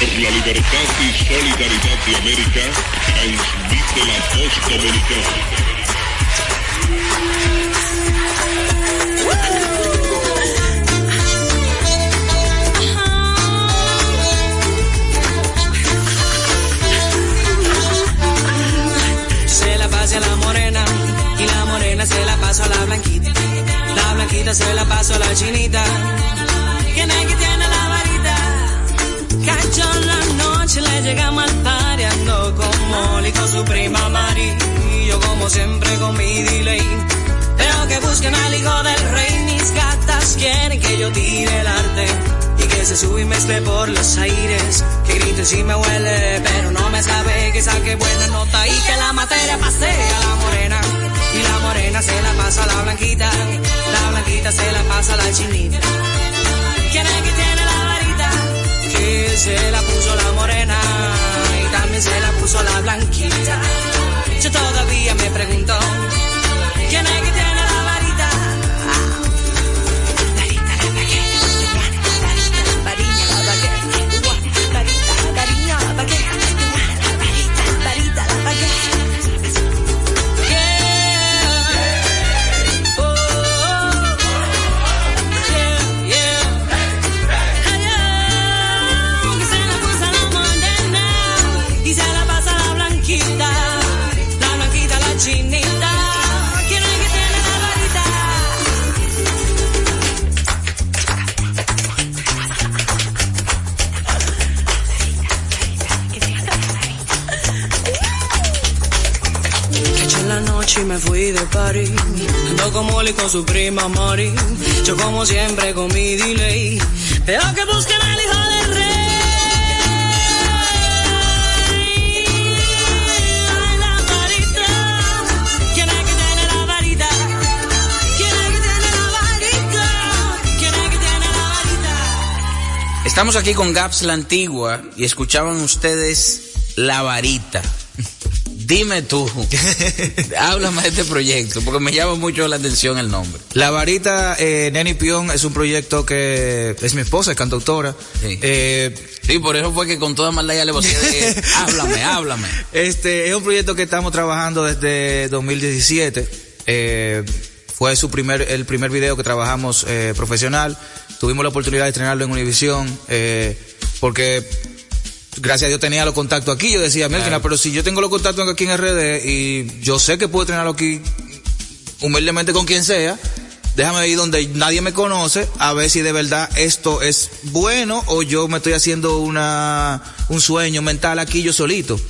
Por la libertad y solidaridad de América, transmite la voz dominicana. Se la paso a la chinita. ¿Quién es que tiene la varita? Cacho en la noche le llegamos al party ando con Molly con su prima Mari. Y yo como siempre con mi delay. Veo que buscan al hijo del rey. Mis gatas quieren que yo tire el arte. Y que se sube y mezcle por los aires. Que grite si me huele, pero no me sabe que saque buena nota. Y que la materia pase a la morena. Y la morena se la pasa a la blanquita. La blanquita se la pasa a la chinita. ¿Quién es que tiene la varita? Que se la puso la morena. Y también se la puso la blanquita. Yo todavía me pregunto. ¿Quién es que me fui de party. Ando con Molly con su prima Mari. Yo como siempre con mi delay. Veo que buscan al hijo del rey. Estamos aquí con Gaps la Antigua y escuchaban ustedes La Varita. Dime tú, <laughs> háblame de este proyecto, porque me llama mucho la atención el nombre. La varita, eh, Neni Pion, es un proyecto que es mi esposa, es cantautora. Sí. Eh, Sí, por eso fue que con toda maldad ya le de <laughs> háblame, háblame. Este es un proyecto que estamos trabajando desde 2017. Eh, fue su primer, el primer video que trabajamos eh, profesional. Tuvimos la oportunidad de estrenarlo en Univision, eh, porque gracias a Dios tenía los contactos aquí. Yo decía, mira, Claro. pero si yo tengo los contactos aquí en RD y yo sé que puedo estrenarlo aquí humildemente con quien sea, déjame ir donde nadie me conoce a ver si de verdad esto es bueno o yo me estoy haciendo una un sueño mental aquí yo solito.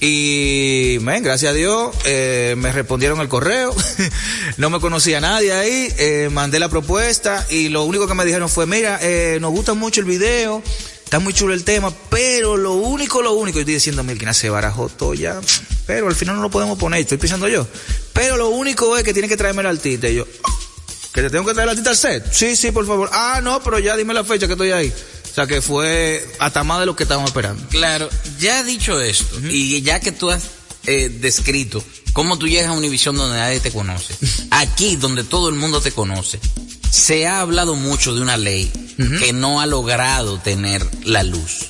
Y, men, gracias a Dios, eh, me respondieron el correo, <laughs> no me conocía nadie ahí, eh, mandé la propuesta y lo único que me dijeron fue, mira, eh, nos gusta mucho el video, está muy chulo el tema, pero lo único, lo único, yo estoy diciendo, Milkina se barajó todo ya, pero al final no lo podemos poner, estoy pensando yo. Pero lo único es que tiene que traerme el artista. Y yo, ¿que te tengo que traer el artista al set? Sí, sí, por favor. Ah, no, pero ya dime la fecha que estoy ahí. O sea que fue hasta más de lo que estábamos esperando. Claro, ya dicho esto, y ya que tú has eh, descrito cómo tú llegas a Univisión donde nadie te conoce, <laughs> aquí donde todo el mundo te conoce, se ha hablado mucho de una ley que no ha logrado tener la luz.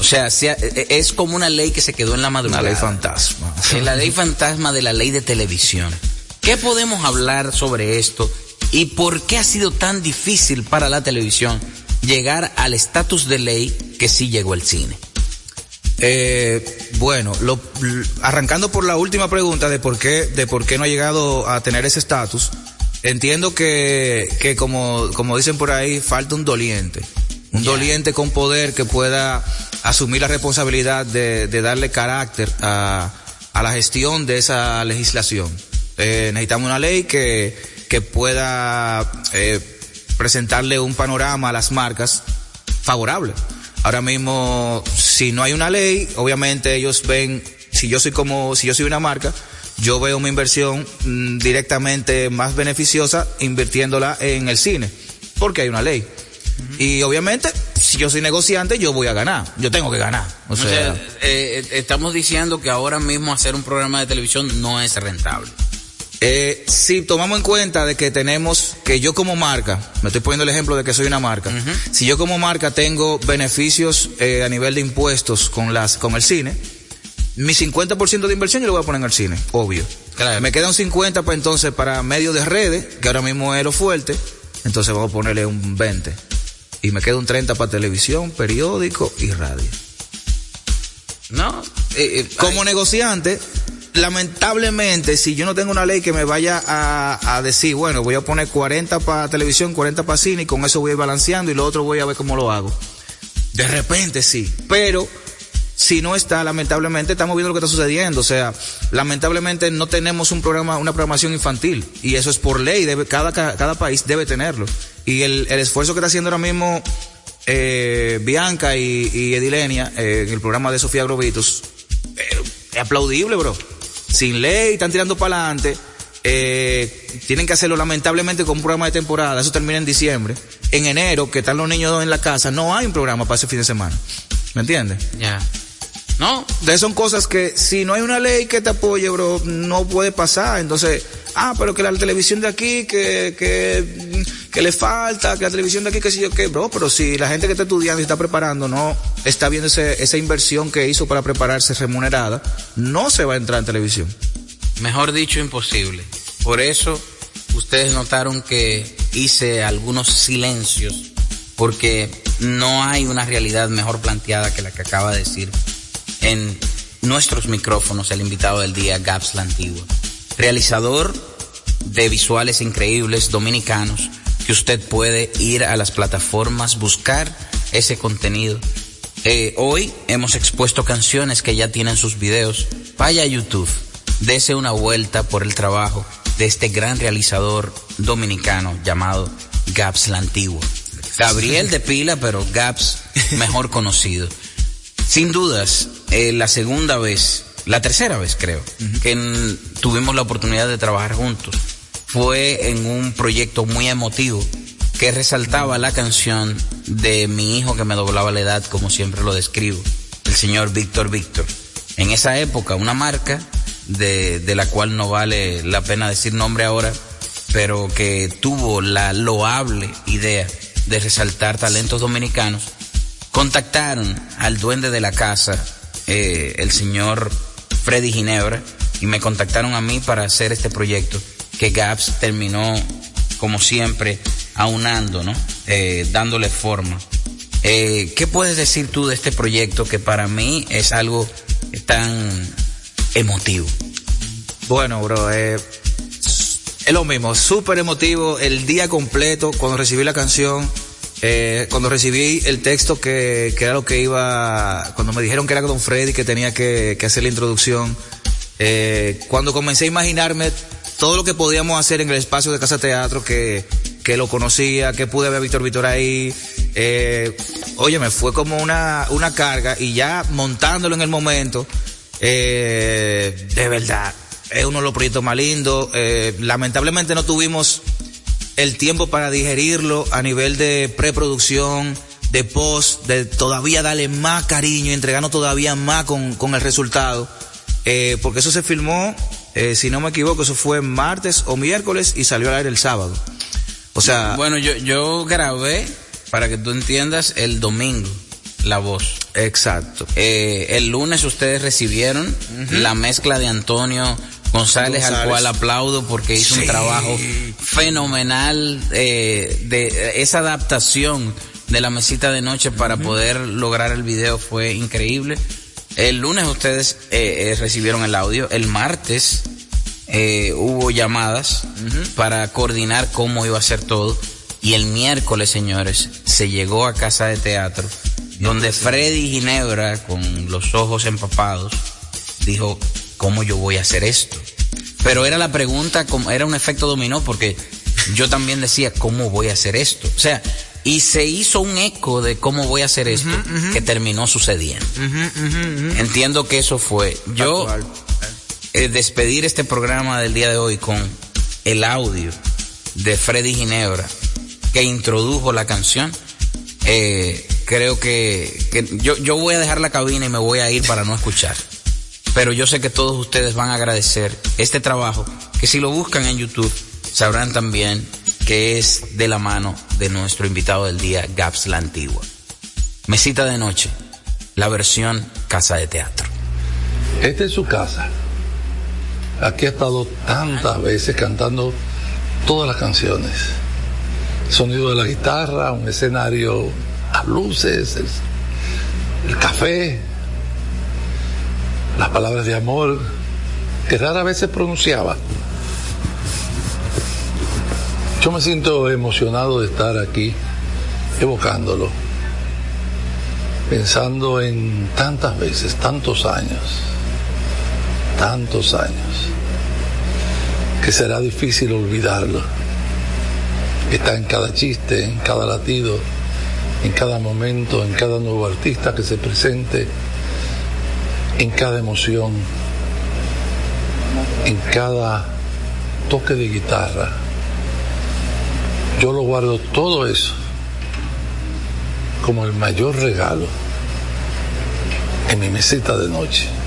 O sea, se ha- eh, es como una ley que se quedó en la madrugada. Una ley fantasma. En la ley fantasma de la ley de televisión. ¿Qué podemos hablar sobre esto y por qué ha sido tan difícil para la televisión llegar al estatus de ley que sí llegó el cine? Eh, bueno, lo, arrancando por la última pregunta de por qué, de por qué no ha llegado a tener ese estatus, entiendo que, que como, como dicen por ahí, falta un doliente. Un doliente con poder que pueda asumir la responsabilidad de, de darle carácter a, a la gestión de esa legislación. Eh, necesitamos una ley que, que pueda eh, presentarle un panorama a las marcas favorable. Ahora mismo, si no hay una ley, obviamente ellos ven, si yo soy como, si yo soy una marca, yo veo una inversión mm, directamente más beneficiosa invirtiéndola en el cine, porque hay una ley. Y obviamente, si yo soy negociante, yo voy a ganar, yo tengo que ganar. O O sea, sea, eh, eh, estamos diciendo que ahora mismo hacer un programa de televisión no es rentable. Eh, si tomamos en cuenta de que tenemos, que yo como marca, me estoy poniendo el ejemplo de que soy una marca, si yo como marca tengo beneficios eh, a nivel de impuestos con las, con el cine, mi 50% de inversión yo lo voy a poner en el cine, obvio. Me queda un 50 para entonces para medios de redes, que ahora mismo es lo fuerte, entonces vamos a ponerle un 20. Y me queda un 30 para televisión, periódico y radio. No, como negociante, lamentablemente, si yo no tengo una ley que me vaya a, a decir, bueno, voy a poner 40 para televisión, 40 para cine y con eso voy a ir balanceando y lo otro voy a ver cómo lo hago. De repente sí, pero si no está, lamentablemente estamos viendo lo que está sucediendo. O sea, lamentablemente no tenemos un programa, una programación infantil. Y eso es por ley, cada, cada país debe tenerlo. Y el, el esfuerzo que está haciendo ahora mismo eh, Bianca y, y Edilenia eh, en el programa de Sofía Grovitos, eh, es aplaudible, bro. Sin ley, están tirando para adelante. Eh, tienen que hacerlo lamentablemente con un programa de temporada. Eso termina en diciembre. En enero, que están los niños en la casa, no hay un programa para ese fin de semana. ¿Me entiendes? Ya. No. De son cosas que si no hay una ley que te apoye, bro, no puede pasar. Entonces, ah, pero que la televisión de aquí, que, que, que le falta, que la televisión de aquí, que si yo qué, bro, pero si la gente que está estudiando y está preparando no está viendo ese, esa inversión que hizo para prepararse remunerada, no se va a entrar en televisión. Mejor dicho, imposible. Por eso, ustedes notaron que hice algunos silencios, porque no hay una realidad mejor planteada que la que acaba de decir en nuestros micrófonos el invitado del día, Gaps la Antigua. Realizador de visuales increíbles dominicanos que usted puede ir a las plataformas, buscar ese contenido. Eh, hoy hemos expuesto canciones que ya tienen sus videos. Vaya a YouTube, dese una vuelta por el trabajo de este gran realizador dominicano llamado Gaps la Antigua. Gabriel de Pila, pero Gaps <laughs> mejor conocido. Sin dudas, eh, la segunda vez, la tercera vez creo, que en- tuvimos la oportunidad de trabajar juntos, fue en un proyecto muy emotivo que resaltaba la canción de mi hijo que me doblaba la edad, como siempre lo describo, el señor Víctor Víctor. En esa época, una marca de, de la cual no vale la pena decir nombre ahora, pero que tuvo la loable idea de resaltar talentos dominicanos, contactaron al duende de la casa, eh, el señor Freddy Ginebra, y me contactaron a mí para hacer este proyecto que Gaps terminó, como siempre, aunando, ¿no? Eh, dándole forma. Eh, ¿Qué puedes decir tú de este proyecto que para mí es algo tan emotivo? Bueno, bro, eh, es lo mismo, súper emotivo el día completo cuando recibí la canción, eh, cuando recibí el texto que, que era lo que iba, cuando me dijeron que era Don Freddy que tenía que, hacer la introducción, eh, cuando comencé a imaginarme todo lo que podíamos hacer en el espacio de Casa Teatro, que, que lo conocía, que pude ver a Víctor Víctor ahí, eh, oye, me fue como una, una carga y ya montándolo en el momento, eh, de verdad, es uno de los proyectos más lindos. Eh, lamentablemente no tuvimos el tiempo para digerirlo a nivel de preproducción, de post, de todavía darle más cariño entregarnos todavía más con, con el resultado. Eh, porque eso se filmó, eh, si no me equivoco, eso fue martes o miércoles y salió al aire el sábado. O sea, Bueno, yo, yo grabé, para que tú entiendas, el domingo la voz. Exacto. Eh, el lunes ustedes recibieron la mezcla de Antonio González, al cual aplaudo porque hizo un trabajo fenomenal eh, de esa adaptación de la mesita de noche para poder lograr el video fue increíble. El lunes ustedes eh, eh, recibieron el audio, el martes eh, hubo llamadas para coordinar cómo iba a ser todo. Y el miércoles, señores, se llegó a casa de teatro donde Freddy Ginebra, con los ojos empapados, dijo, ¿cómo yo voy a hacer esto? Pero era la pregunta, como- era un efecto dominó porque yo también decía, ¿cómo voy a hacer esto? O sea, y se hizo un eco de cómo voy a hacer esto que terminó sucediendo. Entiendo que eso fue. Yo eh, despedir este programa del día de hoy con el audio de Freddy Ginebra que introdujo la canción. eh, creo que, que yo, yo voy a dejar la cabina y me voy a ir para no escuchar. Pero yo sé que todos ustedes van a agradecer este trabajo, que si lo buscan en YouTube, sabrán también que es de la mano de nuestro invitado del día, Gaps la Antigua. Mesita de noche, la versión Casa de Teatro. Esta es su casa. Aquí ha estado tantas veces cantando todas las canciones. Sonido de la guitarra, un escenario a luces, el, el café, las palabras de amor, que rara vez se pronunciaba. Yo me siento emocionado de estar aquí evocándolo, pensando en tantas veces, tantos años, tantos años, que será difícil olvidarlo. Está en cada chiste, en cada latido, en cada momento, en cada nuevo artista que se presente, en cada emoción, en cada toque de guitarra. Yo lo guardo todo eso como el mayor regalo en mi mesita de noche.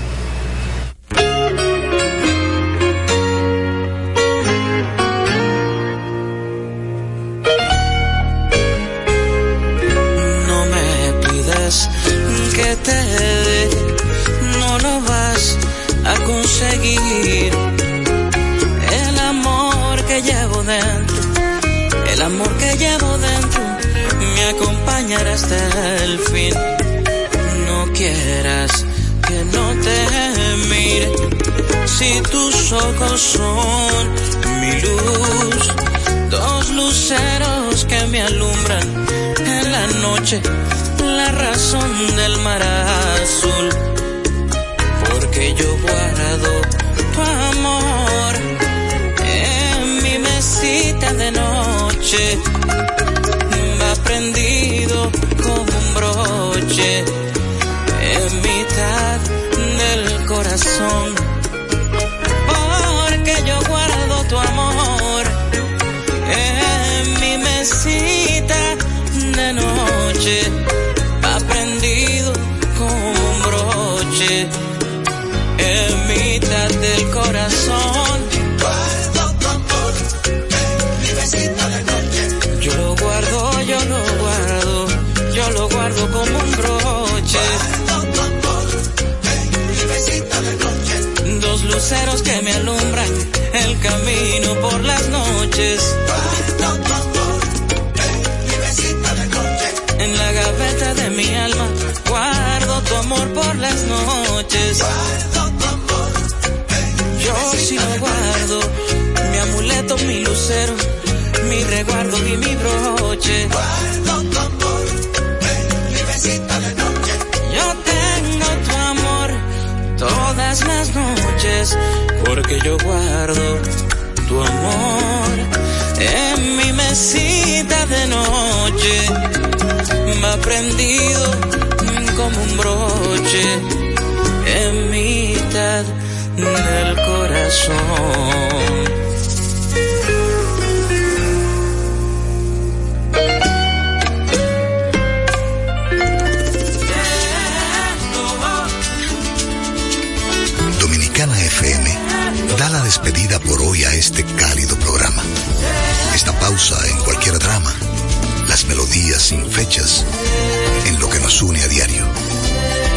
Hasta el fin. No quieras que no te mire, si tus ojos son mi luz, dos luceros que me alumbran en la noche, la razón del mar azul, porque yo guardo tu amor en mi mesita de noche, como broche en mitad del corazón, como un broche. Dos luceros que me alumbran el camino por las noches. En la gaveta de mi alma guardo tu amor por las noches. Yo sí lo guardo, mi amuleto, mi lucero, mi resguardo y mi broche. Todas las noches, porque yo guardo tu amor en mi mesita de noche. Va prendido como un broche en mitad del corazón. Despedida por hoy a este cálido programa. Esta pausa en cualquier drama, las melodías sin fechas, en lo que nos une a diario.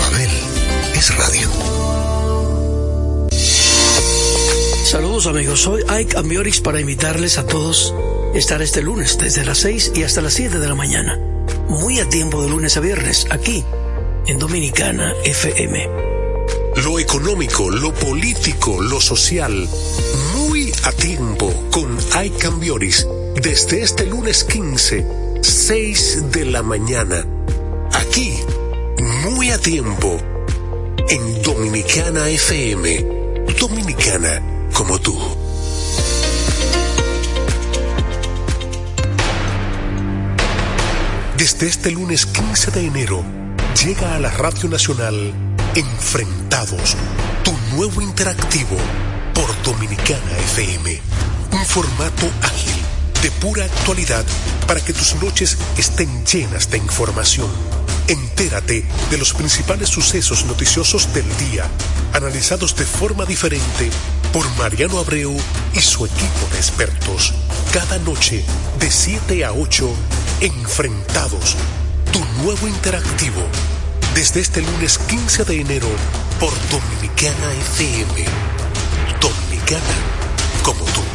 Abel es radio. Saludos amigos, soy Ike Ambiorix para invitarles a todos a estar este lunes desde las 6 y hasta las 7 de la mañana. Muy a tiempo de lunes a viernes, aquí en Dominicana FM. Lo económico, lo político, lo social, muy a tiempo con Ike Cambioris desde este lunes 15, 6 de la mañana. Aquí, muy a tiempo, en Dominicana FM. Dominicana como tú. Desde este lunes 15 de enero, llega a la Radio Nacional Enfrentados, tu nuevo interactivo por Dominicana FM. Un formato ágil, de pura actualidad, para que tus noches estén llenas de información. Entérate de los principales sucesos noticiosos del día, analizados de forma diferente por Mariano Abreu y su equipo de expertos. Cada noche, de 7 a 8, Enfrentados, tu nuevo interactivo. Desde este lunes 15 de enero por Dominicana FM. Dominicana como tú.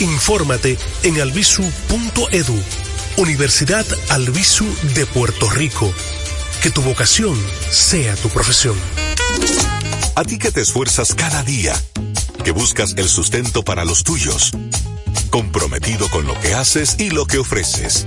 Infórmate en albisu.edu, Universidad Albisu de Puerto Rico. Que tu vocación sea tu profesión. A ti que te esfuerzas cada día, que buscas el sustento para los tuyos, comprometido con lo que haces y lo que ofreces.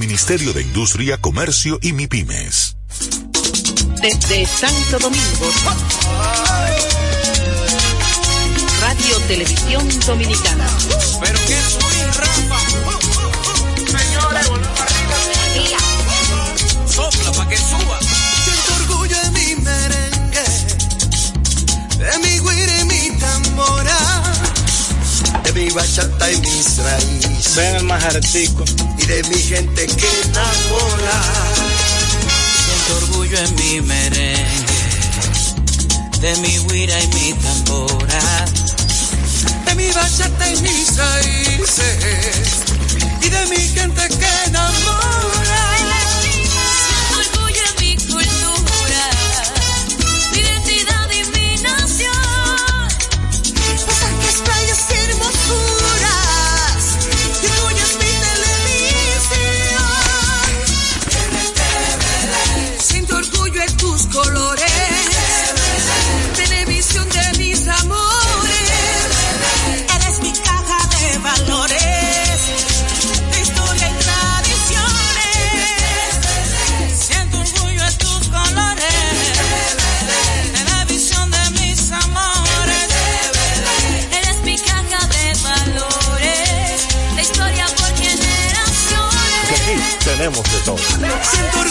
Ministerio de Industria, Comercio y MIPIMES. Desde Santo Domingo. Radio Televisión Dominicana. Pero que soy Ven el majartico. Y de mi gente que enamora. Siento orgullo en mi merengue, de mi guira y mi tambora. de mi bachata y mis raíces y de mi gente que enamora. Siento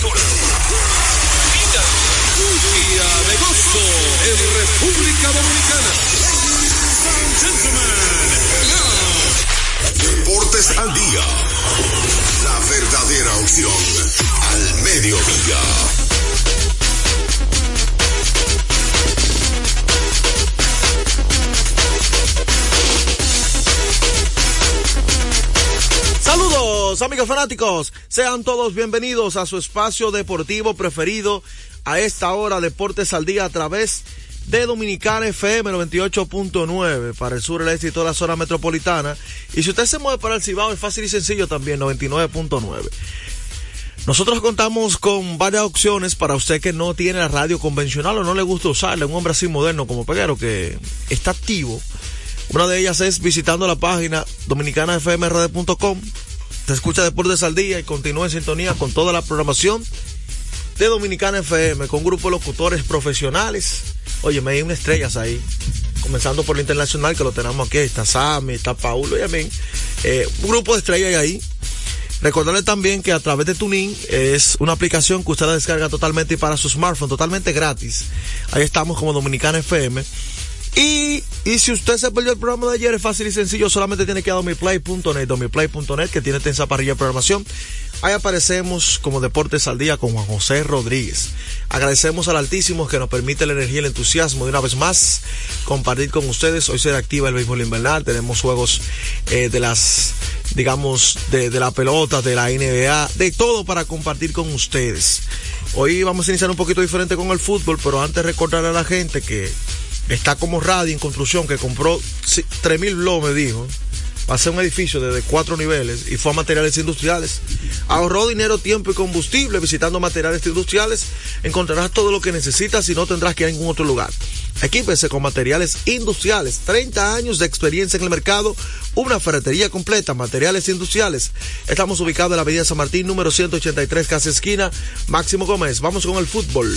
Captura. Mira. Día de gozo en República Dominicana. Deportes al día. La verdadera opción al mediodía. Amigos, fanáticos, sean todos bienvenidos a su espacio deportivo preferido a esta hora, Deportes al Día, a través de Dominicana FM 98.9 para el sur, el este y toda la zona metropolitana. Y si usted se mueve para el Cibao, es fácil y sencillo también, 99.9. Nosotros contamos con varias opciones para usted que no tiene la radio convencional o no le gusta usarla, un hombre así moderno como Peguero que está activo. Una de ellas es visitando la página dominicanafmrd.com. Te escucha Deportes al Día y continúa en sintonía con toda la programación de Dominicana FM, con un grupo de locutores profesionales. Oye, me hay unas estrellas ahí. Comenzando por lo internacional, que lo tenemos aquí. Está Sammy, está Paulo y a mí. Eh, un grupo de estrellas ahí. Recordarle también que a través de Tuning es una aplicación que usted la descarga totalmente para su smartphone, totalmente gratis. Ahí estamos como Dominicana FM. Y, y si usted se perdió el programa de ayer, es fácil y sencillo, solamente tiene que ir a domiplay.net, domiplay.net, que tiene tensa parrilla de programación. Ahí aparecemos como Deportes al Día con Juan José Rodríguez. Agradecemos al Altísimo que nos permite la energía y el entusiasmo de una vez más compartir con ustedes. Hoy se activa el béisbol invernal, tenemos juegos eh, de las, digamos, de, de la pelota, de la NBA, de todo para compartir con ustedes. Hoy vamos a iniciar un poquito diferente con el fútbol, pero antes recordar a la gente que está como radio en construcción que compró 3 mil blogs, me dijo. Va a un edificio de, de cuatro niveles y fue a materiales industriales. Ahorró dinero, tiempo y combustible visitando materiales industriales. Encontrarás todo lo que necesitas y no tendrás que ir a ningún otro lugar. Equípese con materiales industriales. 30 años de experiencia en el mercado. Una ferretería completa. Materiales industriales. Estamos ubicados en la Avenida San Martín, número 183, casi esquina. Máximo Gómez. Vamos con el fútbol.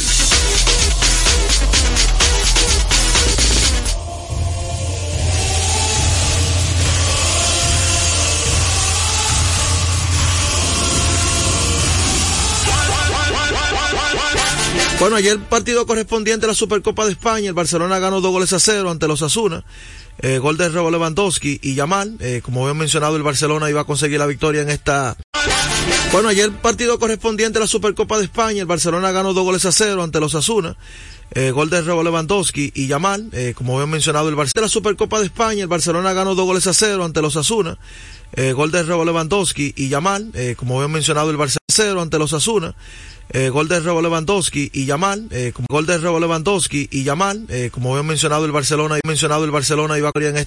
Bueno, ayer partido correspondiente a la Supercopa de España, el Barcelona ganó dos goles a cero ante los Asuna. Eh, gol de Rebo Lewandowski y Yamal. Eh, como había mencionado, el Barcelona iba a conseguir la victoria en esta. Bueno, ayer partido correspondiente a la Supercopa de España, el Barcelona ganó dos goles a cero ante los Asuna. Eh, gol de Rebo Lewandowski y Yamal. Como había mencionado, el Barcelona. la Supercopa de España, el Barcelona ganó dos goles a cero ante los Asuna. Gol de Rebo Lewandowski y Yamal. Como había mencionado, el Barcelona cero ante los Asuna. Eh, gol de Rebo Lewandowski y Yamal, eh, gol de Rebo Lewandowski y Yamal, eh, como había mencionado el Barcelona, mencionado el Barcelona iba a en esta